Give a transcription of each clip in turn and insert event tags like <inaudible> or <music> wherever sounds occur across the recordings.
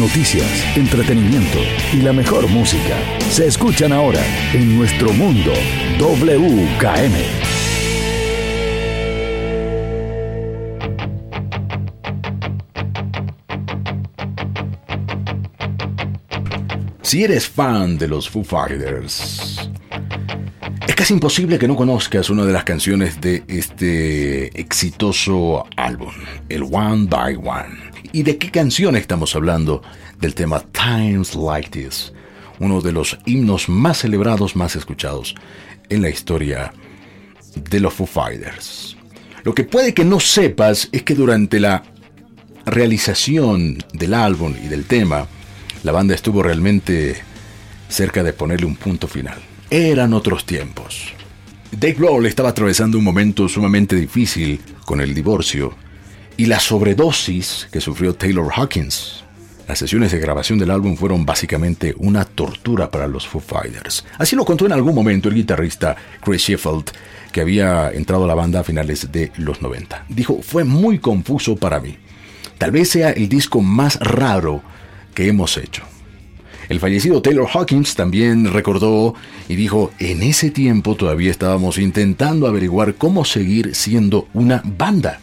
noticias, entretenimiento y la mejor música se escuchan ahora en nuestro mundo WKM. Si eres fan de los Foo Fighters, es casi imposible que no conozcas una de las canciones de este exitoso álbum, el One by One. ¿Y de qué canción estamos hablando? Del tema Times Like This, uno de los himnos más celebrados, más escuchados en la historia de los Foo Fighters. Lo que puede que no sepas es que durante la realización del álbum y del tema, la banda estuvo realmente cerca de ponerle un punto final. Eran otros tiempos. Dave Grohl estaba atravesando un momento sumamente difícil con el divorcio y la sobredosis que sufrió Taylor Hawkins. Las sesiones de grabación del álbum fueron básicamente una tortura para los Foo Fighters. Así lo contó en algún momento el guitarrista Chris Sheffield, que había entrado a la banda a finales de los 90. Dijo, fue muy confuso para mí. Tal vez sea el disco más raro que hemos hecho. El fallecido Taylor Hawkins también recordó y dijo, en ese tiempo todavía estábamos intentando averiguar cómo seguir siendo una banda.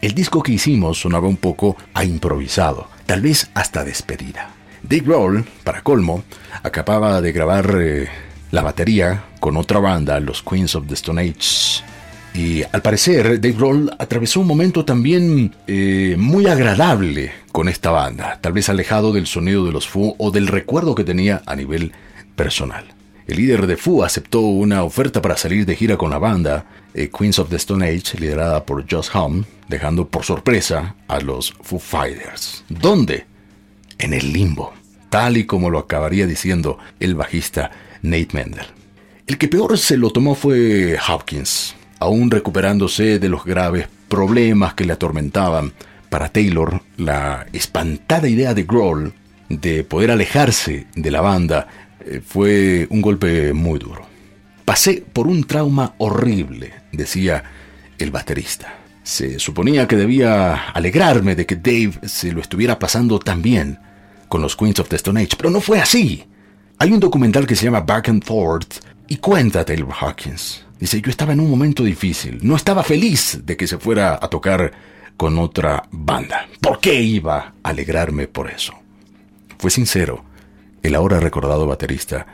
El disco que hicimos sonaba un poco a improvisado, tal vez hasta despedida. Dave Grohl, para colmo, acababa de grabar eh, la batería con otra banda, los Queens of the Stone Age. Y al parecer, Dave Grohl atravesó un momento también eh, muy agradable con esta banda, tal vez alejado del sonido de los Foo o del recuerdo que tenía a nivel personal. El líder de Foo aceptó una oferta para salir de gira con la banda, eh, Queens of the Stone Age, liderada por Josh Homme, dejando por sorpresa a los Foo Fighters. ¿Dónde? En el limbo, tal y como lo acabaría diciendo el bajista Nate Mendel. El que peor se lo tomó fue Hopkins, aún recuperándose de los graves problemas que le atormentaban. Para Taylor, la espantada idea de Grohl de poder alejarse de la banda eh, fue un golpe muy duro. Pasé por un trauma horrible, decía el baterista. Se suponía que debía alegrarme de que Dave se lo estuviera pasando tan bien con los Queens of the Stone Age, pero no fue así. Hay un documental que se llama Back and Forth y cuenta Taylor Hawkins. Dice, yo estaba en un momento difícil, no estaba feliz de que se fuera a tocar con otra banda. ¿Por qué iba a alegrarme por eso? Fue sincero el ahora recordado baterista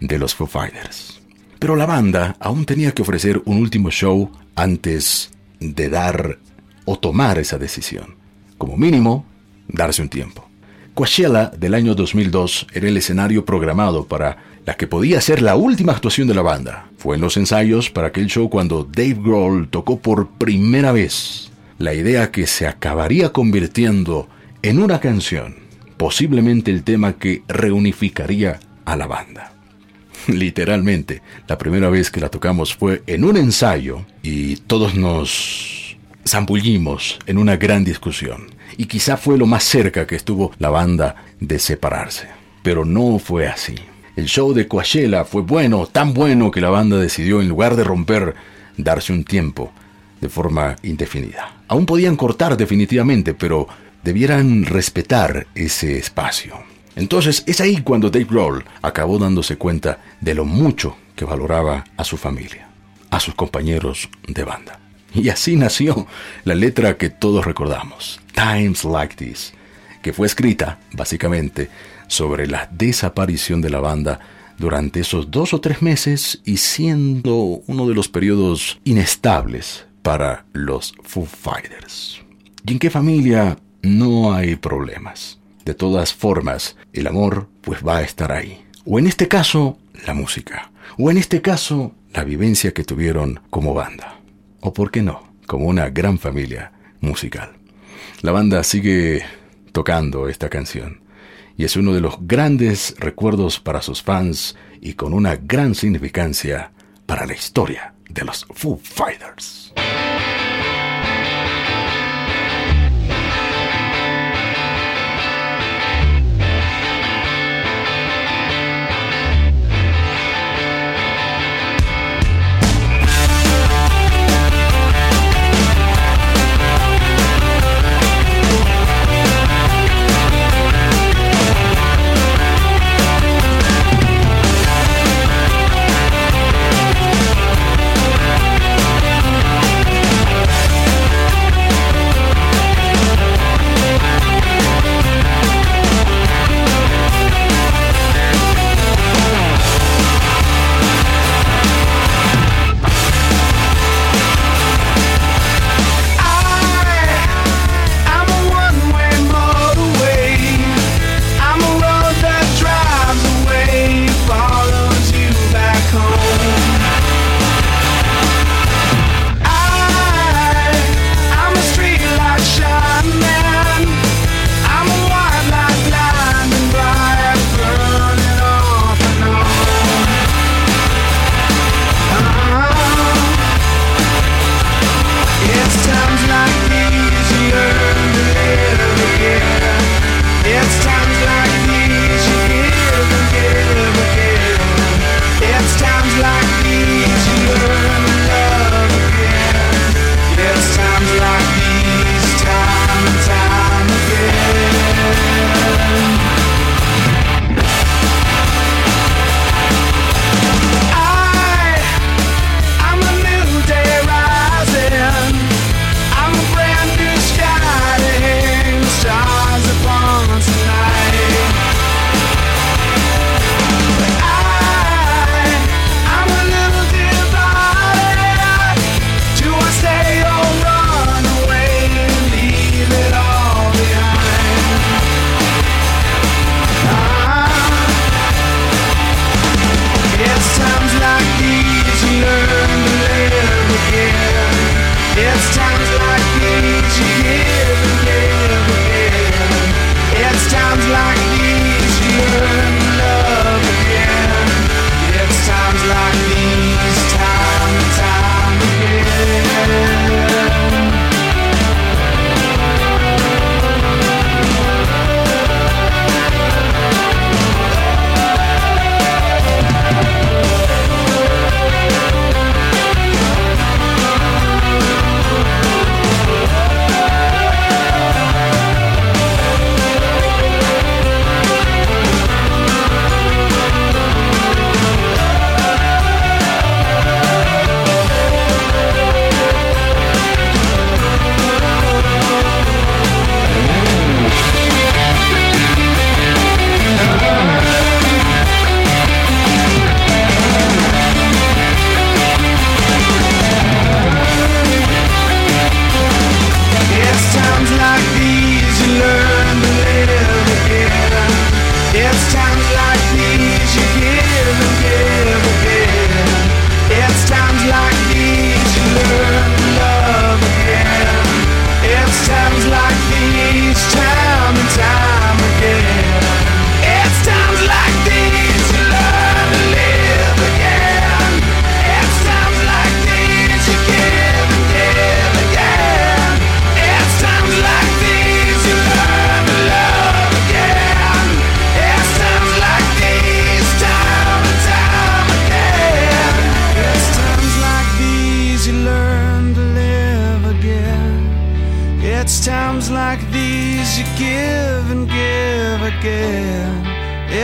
de los Foo Fighters. Pero la banda aún tenía que ofrecer un último show antes de dar o tomar esa decisión. Como mínimo, darse un tiempo. Coachella del año 2002 era el escenario programado para la que podía ser la última actuación de la banda. Fue en los ensayos para aquel show cuando Dave Grohl tocó por primera vez la idea que se acabaría convirtiendo en una canción posiblemente el tema que reunificaría a la banda. <laughs> Literalmente, la primera vez que la tocamos fue en un ensayo y todos nos zambullimos en una gran discusión. Y quizá fue lo más cerca que estuvo la banda de separarse. Pero no fue así. El show de Coachella fue bueno, tan bueno que la banda decidió, en lugar de romper, darse un tiempo de forma indefinida. Aún podían cortar definitivamente, pero debieran respetar ese espacio. Entonces es ahí cuando Dave Grohl acabó dándose cuenta de lo mucho que valoraba a su familia, a sus compañeros de banda. Y así nació la letra que todos recordamos, Times Like This, que fue escrita básicamente sobre la desaparición de la banda durante esos dos o tres meses y siendo uno de los periodos inestables para los Foo Fighters. ¿Y en qué familia no hay problemas. De todas formas, el amor pues va a estar ahí. O en este caso, la música. O en este caso, la vivencia que tuvieron como banda. O por qué no, como una gran familia musical. La banda sigue tocando esta canción y es uno de los grandes recuerdos para sus fans y con una gran significancia para la historia de los Foo Fighters.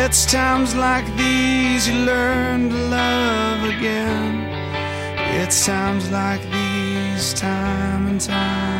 It's times like these you learn to love again. It's times like these, time and time.